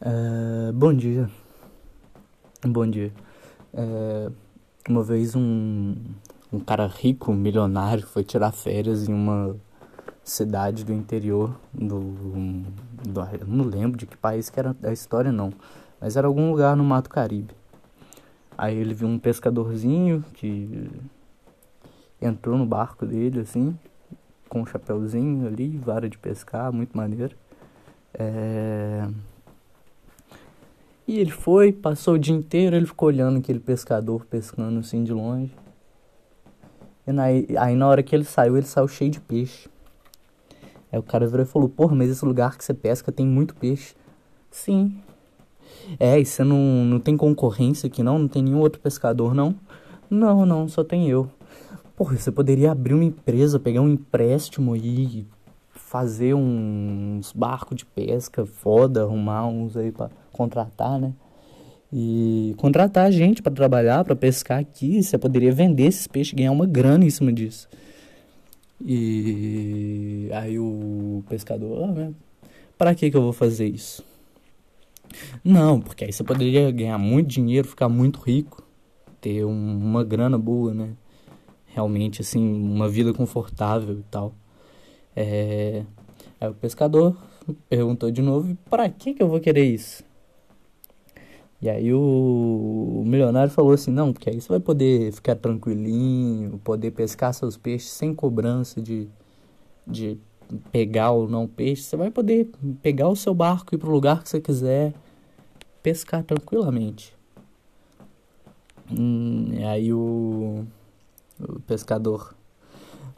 É, bom dia. Bom dia. É, uma vez um, um cara rico, milionário, foi tirar férias em uma cidade do interior do, do. Não lembro de que país que era a história, não. Mas era algum lugar no Mato Caribe. Aí ele viu um pescadorzinho que entrou no barco dele, assim, com um chapéuzinho ali, vara de pescar, muito maneiro. É... E ele foi, passou o dia inteiro, ele ficou olhando aquele pescador pescando assim de longe. E na, aí na hora que ele saiu, ele saiu cheio de peixe. Aí o cara virou e falou, porra, mas esse lugar que você pesca tem muito peixe. Sim. É, e você não, não tem concorrência aqui não? Não tem nenhum outro pescador não? Não, não, só tem eu. Porra, você poderia abrir uma empresa, pegar um empréstimo e fazer uns barcos de pesca foda, arrumar uns aí pra contratar, né? E contratar gente para trabalhar, para pescar aqui, você poderia vender esses peixes, ganhar uma grana em cima disso. E aí o pescador, ah, né? para que que eu vou fazer isso? Não, porque aí você poderia ganhar muito dinheiro, ficar muito rico, ter um, uma grana boa, né? Realmente, assim, uma vida confortável e tal. É... Aí o pescador perguntou de novo, para que que eu vou querer isso? E aí o, o milionário falou assim, não, porque aí você vai poder ficar tranquilinho, poder pescar seus peixes sem cobrança de, de pegar ou não peixe. Você vai poder pegar o seu barco e ir pro lugar que você quiser, pescar tranquilamente. Hum, e aí o, o pescador,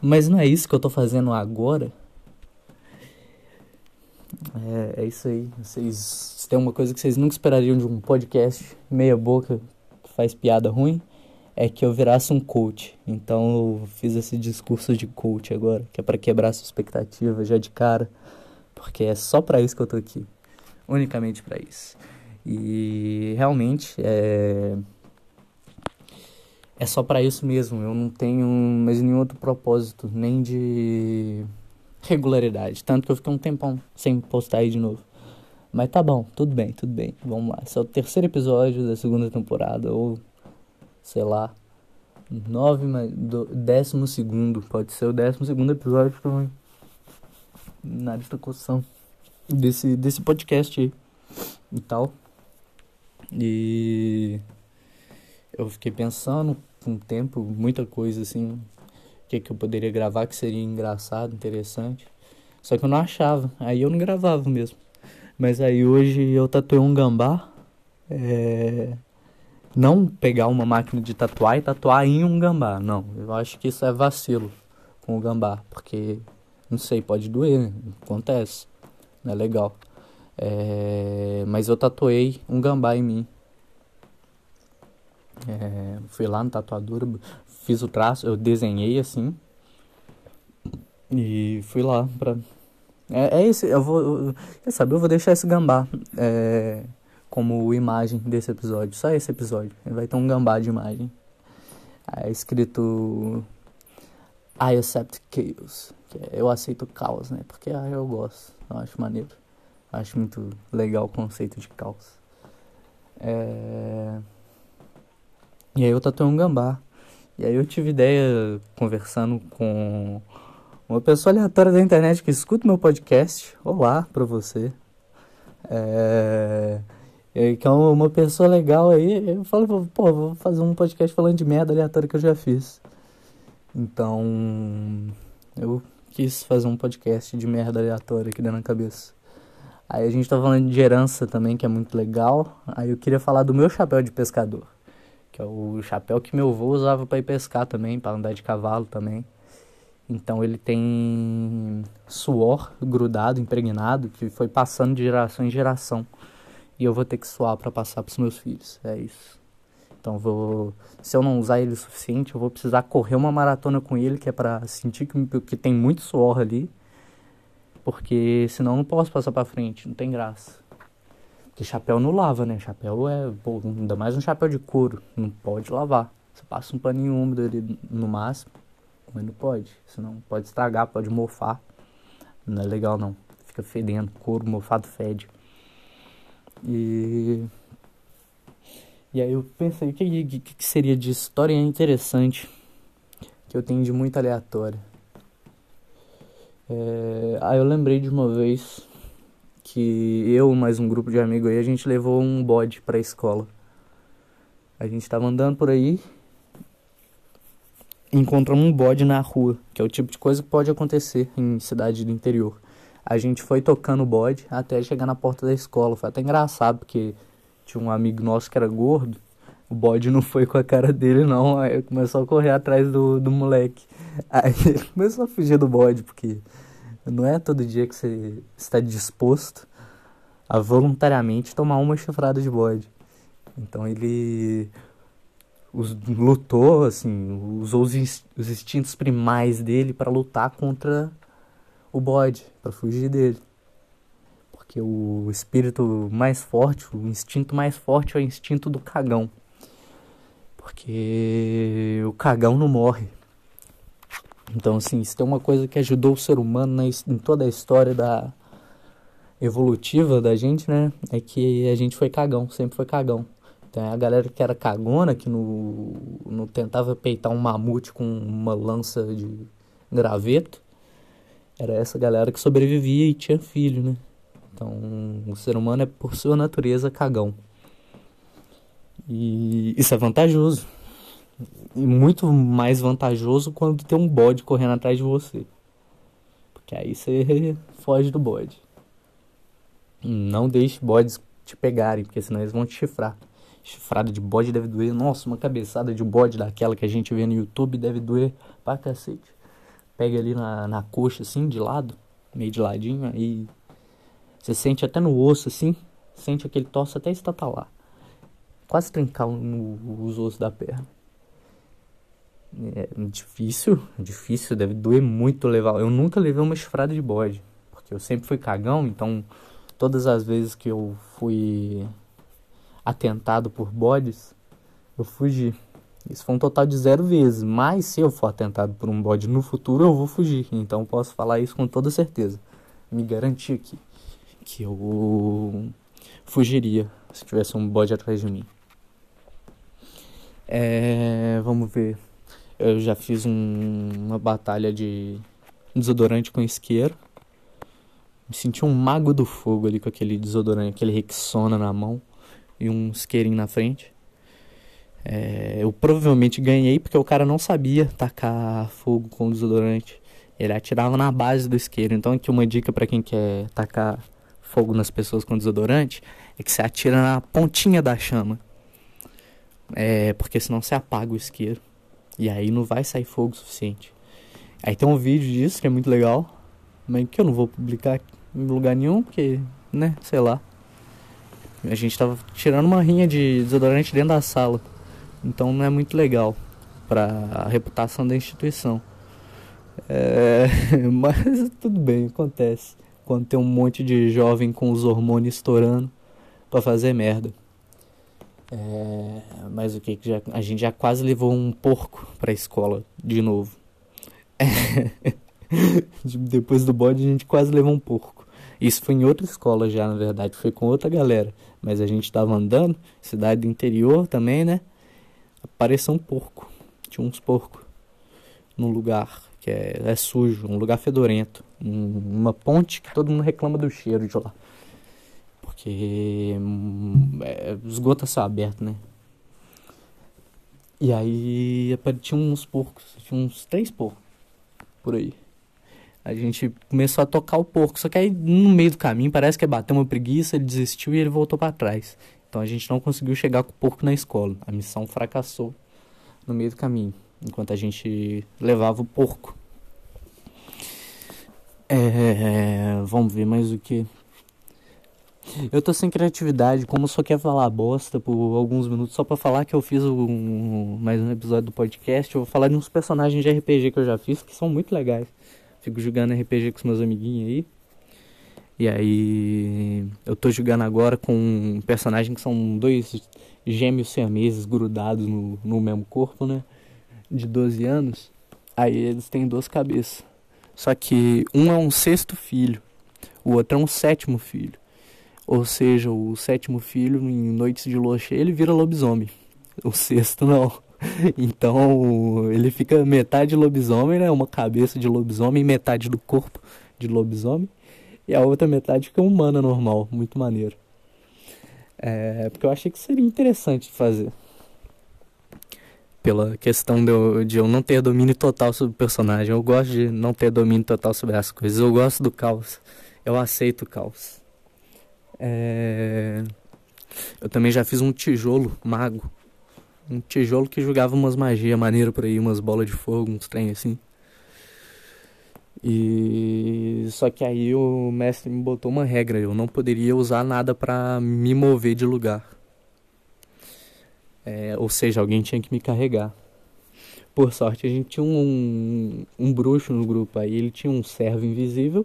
mas não é isso que eu tô fazendo agora? É, é isso aí. Vocês têm uma coisa que vocês nunca esperariam de um podcast meia boca que faz piada ruim. É que eu virasse um coach. Então eu fiz esse discurso de coach agora, que é para quebrar sua expectativa já de cara. Porque é só para isso que eu tô aqui. Unicamente para isso. E realmente é. É só para isso mesmo. Eu não tenho mais nenhum outro propósito, nem de regularidade. Tanto que eu fiquei um tempão sem postar aí de novo. Mas tá bom, tudo bem, tudo bem. Vamos lá. Esse é o terceiro episódio da segunda temporada, ou sei lá, nove, do, décimo segundo. Pode ser o décimo segundo episódio eu nariz tá coçando desse, desse podcast aí e tal. E eu fiquei pensando um tempo, muita coisa assim, que, que eu poderia gravar que seria engraçado, interessante. Só que eu não achava, aí eu não gravava mesmo. Mas aí hoje eu tatuei um gambá. É... Não pegar uma máquina de tatuar e tatuar em um gambá. Não, eu acho que isso é vacilo com o gambá. Porque, não sei, pode doer, acontece. Não é legal. É... Mas eu tatuei um gambá em mim. É... Fui lá no tatuador, fiz o traço, eu desenhei assim. E fui lá pra. É, é esse, eu vou. Quer saber, eu vou deixar esse gambá é, como imagem desse episódio. Só esse episódio. Vai ter um gambá de imagem. É escrito. I accept chaos. É, eu aceito caos, né? Porque ah, eu gosto. Eu acho maneiro. Eu acho muito legal o conceito de caos. É... E aí eu tatuei um gambá. E aí eu tive ideia, conversando com uma pessoa aleatória da internet que escuta meu podcast. Olá pra você. É... Que é uma pessoa legal aí. Eu falo, pô, vou fazer um podcast falando de merda aleatória que eu já fiz. Então, eu quis fazer um podcast de merda aleatória aqui dentro da cabeça. Aí a gente tá falando de herança também, que é muito legal. Aí eu queria falar do meu chapéu de pescador que é o chapéu que meu avô usava para ir pescar também, para andar de cavalo também. Então ele tem suor grudado, impregnado, que foi passando de geração em geração. E eu vou ter que suar para passar para os meus filhos. É isso. Então vou, se eu não usar ele o suficiente, eu vou precisar correr uma maratona com ele, que é para sentir que, que tem muito suor ali, porque senão eu não posso passar para frente, não tem graça. Porque chapéu não lava, né? Chapéu é. Pô, ainda mais um chapéu de couro. Não pode lavar. Você passa um paninho úmido ali no máximo. Mas não pode. Senão pode estragar, pode mofar. Não é legal não. Fica fedendo. Couro mofado fede. E. E aí eu pensei, o que, que, que seria de história interessante que eu tenho de muito aleatório? É, aí eu lembrei de uma vez que eu mais um grupo de amigos aí, a gente levou um bode pra escola. A gente tava andando por aí encontramos um bode na rua, que é o tipo de coisa que pode acontecer em cidade do interior. A gente foi tocando o bode até chegar na porta da escola. Foi até engraçado, porque tinha um amigo nosso que era gordo. O bode não foi com a cara dele, não. Aí começou a correr atrás do, do moleque. Aí ele começou a fugir do bode, porque não é todo dia que você está disposto a voluntariamente tomar uma chifrada de bode. Então ele os, lutou, assim, usou os, os instintos primais dele para lutar contra o bode, para fugir dele. Porque o espírito mais forte, o instinto mais forte é o instinto do cagão. Porque o cagão não morre. Então, assim, isso tem uma coisa que ajudou o ser humano na, em toda a história da evolutiva da gente, né? É que a gente foi cagão, sempre foi cagão. Então, a galera que era cagona, que não tentava peitar um mamute com uma lança de graveto, era essa galera que sobrevivia e tinha filho, né? Então, o ser humano é, por sua natureza, cagão. E isso é vantajoso. E muito mais vantajoso quando tem um bode correndo atrás de você. Porque aí você foge do bode. Não deixe bodes te pegarem, porque senão eles vão te chifrar. Chifrada de bode deve doer. Nossa, uma cabeçada de bode daquela que a gente vê no YouTube deve doer pra cacete. Pega ali na, na coxa, assim, de lado, meio de ladinho, aí você sente até no osso, assim, sente aquele torce até estatalar. Quase trincar no, os ossos da perna. É difícil, difícil, deve doer muito levar. Eu nunca levei uma chifrada de bode, porque eu sempre fui cagão, então todas as vezes que eu fui atentado por bodes, eu fugi. Isso foi um total de zero vezes. Mas se eu for atentado por um bode no futuro, eu vou fugir. Então posso falar isso com toda certeza. Me garantir aqui que eu fugiria se tivesse um bode atrás de mim. É, vamos ver. Eu já fiz um, uma batalha de desodorante com isqueiro. Me senti um mago do fogo ali com aquele desodorante, aquele Rexona na mão e um isqueirinho na frente. É, eu provavelmente ganhei porque o cara não sabia tacar fogo com desodorante. Ele atirava na base do isqueiro. Então aqui uma dica para quem quer tacar fogo nas pessoas com desodorante é que você atira na pontinha da chama. É, porque senão você apaga o isqueiro. E aí não vai sair fogo suficiente. Aí tem um vídeo disso que é muito legal, mas que eu não vou publicar em lugar nenhum, porque, né, sei lá. A gente tava tirando uma rinha de desodorante dentro da sala. Então não é muito legal para a reputação da instituição. É, mas tudo bem, acontece. Quando tem um monte de jovem com os hormônios estourando para fazer merda. É, mas o que já, a gente já quase levou um porco pra escola de novo. É, depois do bode a gente quase levou um porco. Isso foi em outra escola já, na verdade, foi com outra galera. Mas a gente tava andando, cidade do interior também, né? Apareceu um porco. Tinha uns porcos num lugar que é, é sujo, um lugar fedorento. Um, uma ponte que todo mundo reclama do cheiro de lá. Porque hum, é, esgoto aberto, né? E aí tinha uns porcos, tinha uns três porcos por aí. A gente começou a tocar o porco, só que aí no meio do caminho parece que bateu uma preguiça, ele desistiu e ele voltou para trás. Então a gente não conseguiu chegar com o porco na escola. A missão fracassou no meio do caminho, enquanto a gente levava o porco. É, vamos ver mais o que. Eu tô sem criatividade, como só quer falar bosta por alguns minutos só para falar que eu fiz um, mais um episódio do podcast, eu vou falar de uns personagens de RPG que eu já fiz que são muito legais. Fico jogando RPG com os meus amiguinhos aí. E aí eu tô jogando agora com um personagem que são dois gêmeos siameses grudados no, no mesmo corpo, né? De 12 anos. Aí eles têm duas cabeças. Só que um é um sexto filho, o outro é um sétimo filho. Ou seja, o sétimo filho, em noites de lua cheia, ele vira lobisomem. O sexto não. Então ele fica metade lobisomem, né? Uma cabeça de lobisomem, metade do corpo de lobisomem. E a outra metade fica humana normal. Muito maneiro. É, porque eu achei que seria interessante fazer. Pela questão de eu, de eu não ter domínio total sobre o personagem. Eu gosto de não ter domínio total sobre as coisas. Eu gosto do caos. Eu aceito o caos. É... Eu também já fiz um tijolo mago um tijolo que jogava umas magias maneiras por aí, umas bolas de fogo, uns trem assim. E só que aí o mestre me botou uma regra, eu não poderia usar nada para me mover de lugar. É, ou seja, alguém tinha que me carregar. Por sorte, a gente tinha um, um, um bruxo no grupo aí, ele tinha um servo invisível,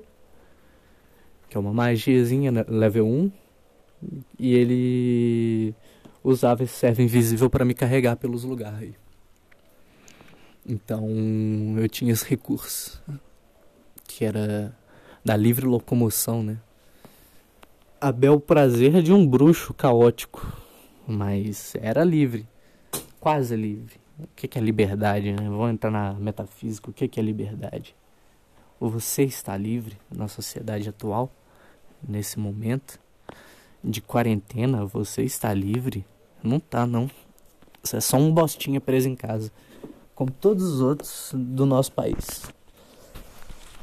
que é uma magiazinha né, level 1, e ele usava esse servo invisível para me carregar pelos lugares. Então eu tinha esse recurso, que era da livre locomoção, né? A bel prazer de um bruxo caótico, mas era livre, quase livre. O que é liberdade, né? Vamos entrar na metafísica. O que é liberdade? Você está livre na sociedade atual, nesse momento de quarentena? Você está livre não tá, não. Você é só um bostinha preso em casa. Como todos os outros do nosso país.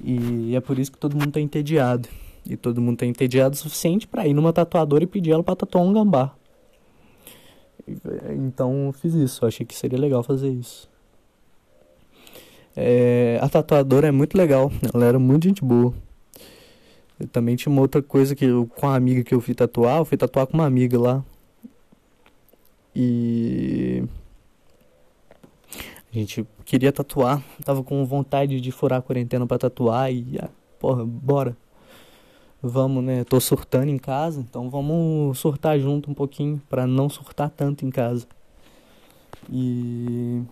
E é por isso que todo mundo tá entediado. E todo mundo tá entediado o suficiente para ir numa tatuadora e pedir ela pra tatuar um gambá. Então fiz isso. Eu achei que seria legal fazer isso. É, a tatuadora é muito legal. Ela era muito gente boa. Eu também tinha uma outra coisa que eu, com a amiga que eu fui tatuar, eu fui tatuar com uma amiga lá. E a gente queria tatuar, tava com vontade de furar a quarentena para tatuar e, ah, porra, bora. Vamos, né? Tô surtando em casa, então vamos surtar junto um pouquinho para não surtar tanto em casa. E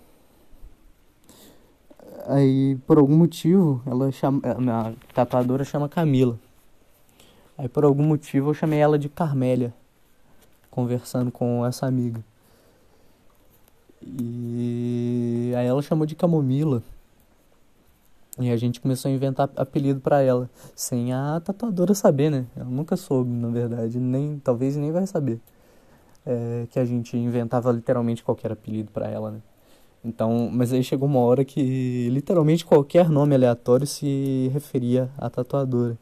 aí por algum motivo ela chama a tatuadora chama Camila. Aí por algum motivo eu chamei ela de Carmélia, conversando com essa amiga. E aí ela chamou de Camomila. E a gente começou a inventar apelido para ela, sem a tatuadora saber, né? Ela nunca soube, na verdade, nem talvez nem vai saber. É, que a gente inventava literalmente qualquer apelido para ela, né? Então, mas aí chegou uma hora que literalmente qualquer nome aleatório se referia à tatuadora.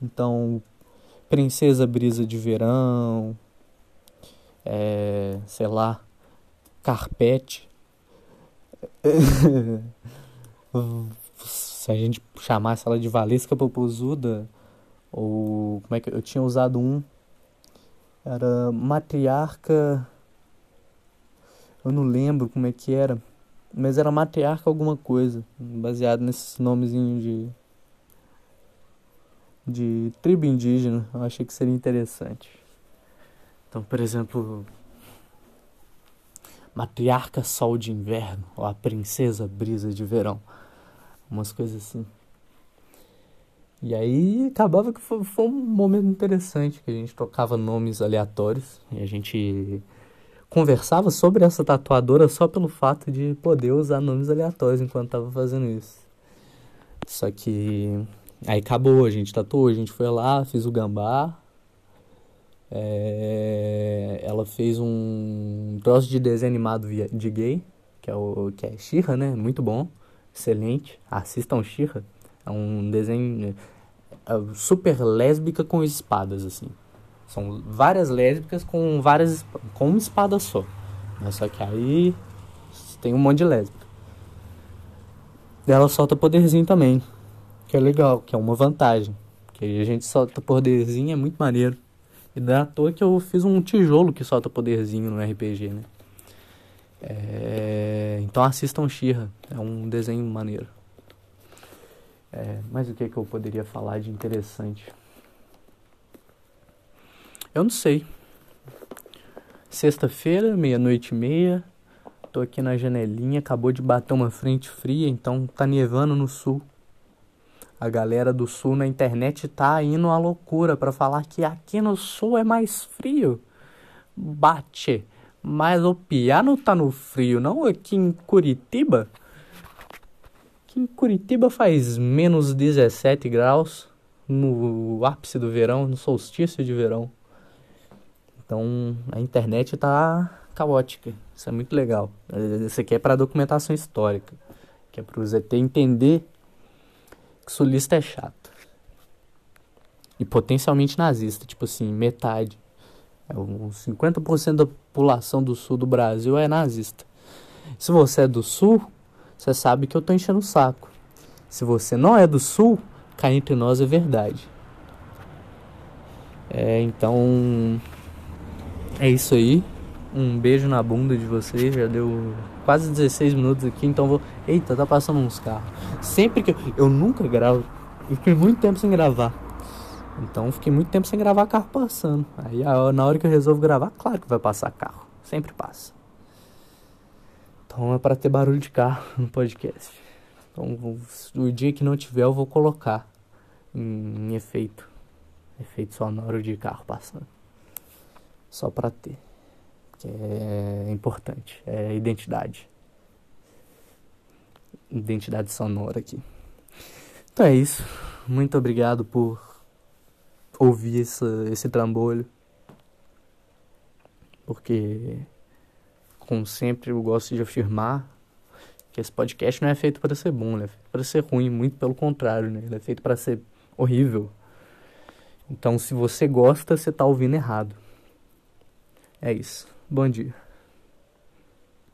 Então, Princesa Brisa de Verão, é, sei lá, carpete. Se a gente chamasse ela de Valesca Popozuda, ou como é que eu tinha usado um, era matriarca. Eu não lembro como é que era, mas era matriarca alguma coisa, baseado nesses nomezinhos de de tribo indígena. Eu achei que seria interessante. Então, por exemplo, matriarca sol de inverno ou a princesa brisa de verão, umas coisas assim. E aí acabava que foi, foi, um momento interessante que a gente trocava nomes aleatórios e a gente conversava sobre essa tatuadora só pelo fato de poder usar nomes aleatórios enquanto tava fazendo isso. Só que aí acabou, a gente tatuou, a gente foi lá, fiz o gambá, é, ela fez um troço de desenho animado de gay, que é o que é Shira, né? Muito bom, excelente. Assistam Shira. É um desenho é, super lésbica com espadas assim. São várias lésbicas com várias com uma espada só. Mas só que aí tem um monte de lésbica. Ela solta poderzinho também, que é legal, que é uma vantagem. Que a gente solta poderzinho é muito maneiro. E não é à toa que eu fiz um tijolo que solta poderzinho no RPG, né? É... Então assistam Shira, é um desenho maneiro. É... Mas o que, é que eu poderia falar de interessante? Eu não sei. Sexta-feira, meia-noite e meia. Tô aqui na janelinha, acabou de bater uma frente fria, então tá nevando no sul. A galera do sul na internet tá indo à loucura para falar que aqui no sul é mais frio. Bate. Mas o piano tá no frio, não aqui em Curitiba. Aqui em Curitiba faz menos 17 graus no ápice do verão, no solstício de verão. Então a internet tá caótica. Isso é muito legal. Isso aqui é para documentação histórica, que é para o ZT entender que sulista é chato. E potencialmente nazista, tipo assim, metade. É, uns 50% da população do sul do Brasil é nazista. Se você é do sul, você sabe que eu tô enchendo o saco. Se você não é do sul, cá entre nós é verdade. É, então é isso aí. Um beijo na bunda de vocês. Já deu quase 16 minutos aqui, então vou. Eita, tá passando uns carros. Sempre que eu, eu nunca gravo, eu fiquei muito tempo sem gravar. Então fiquei muito tempo sem gravar carro passando. Aí na hora que eu resolvo gravar, claro que vai passar carro. Sempre passa. Então é para ter barulho de carro no podcast. Então o dia que não tiver eu vou colocar em, em efeito. Efeito sonoro de carro passando. Só para ter. Que é importante. É identidade. Identidade sonora aqui. Então é isso. Muito obrigado por ouvir esse, esse trambolho. Porque, como sempre, eu gosto de afirmar que esse podcast não é feito para ser bom, é feito para ser ruim, muito pelo contrário, né? Ele é feito para ser horrível. Então, se você gosta, você está ouvindo errado. É isso. Bom dia.